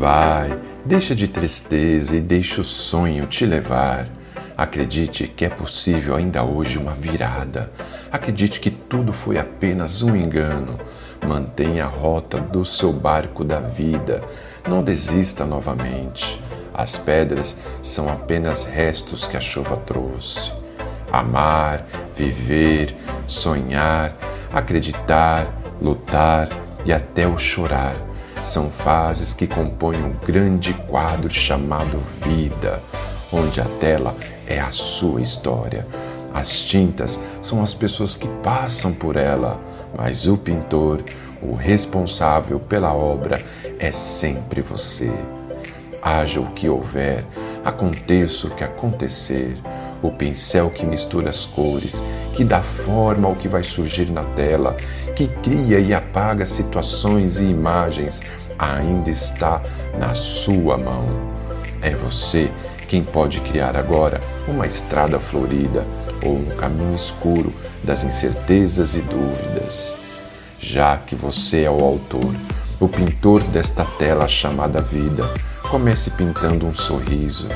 Vai, deixa de tristeza e deixa o sonho te levar. Acredite que é possível ainda hoje uma virada. Acredite que tudo foi apenas um engano. Mantenha a rota do seu barco da vida. Não desista novamente. As pedras são apenas restos que a chuva trouxe. Amar, viver, sonhar, acreditar, lutar e até o chorar são fases que compõem um grande quadro chamado vida, onde a tela é a sua história. As tintas são as pessoas que passam por ela, mas o pintor, o responsável pela obra, é sempre você. Haja o que houver, aconteça o que acontecer, o pincel que mistura as cores, que dá forma ao que vai surgir na tela, que cria e apaga situações e imagens, ainda está na sua mão. É você quem pode criar agora uma estrada florida ou um caminho escuro das incertezas e dúvidas. Já que você é o autor, o pintor desta tela chamada vida, comece pintando um sorriso,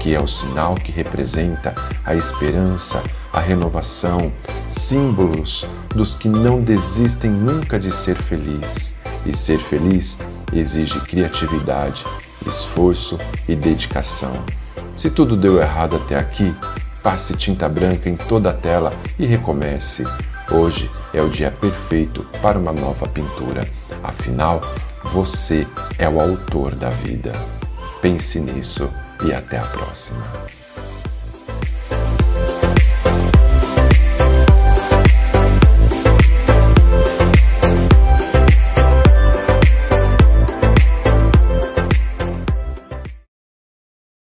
que é o sinal que representa a esperança, a renovação, símbolos dos que não desistem nunca de ser feliz. E ser feliz exige criatividade, esforço e dedicação. Se tudo deu errado até aqui, passe tinta branca em toda a tela e recomece. Hoje é o dia perfeito para uma nova pintura. Afinal, você é o autor da vida. Pense nisso e até a próxima.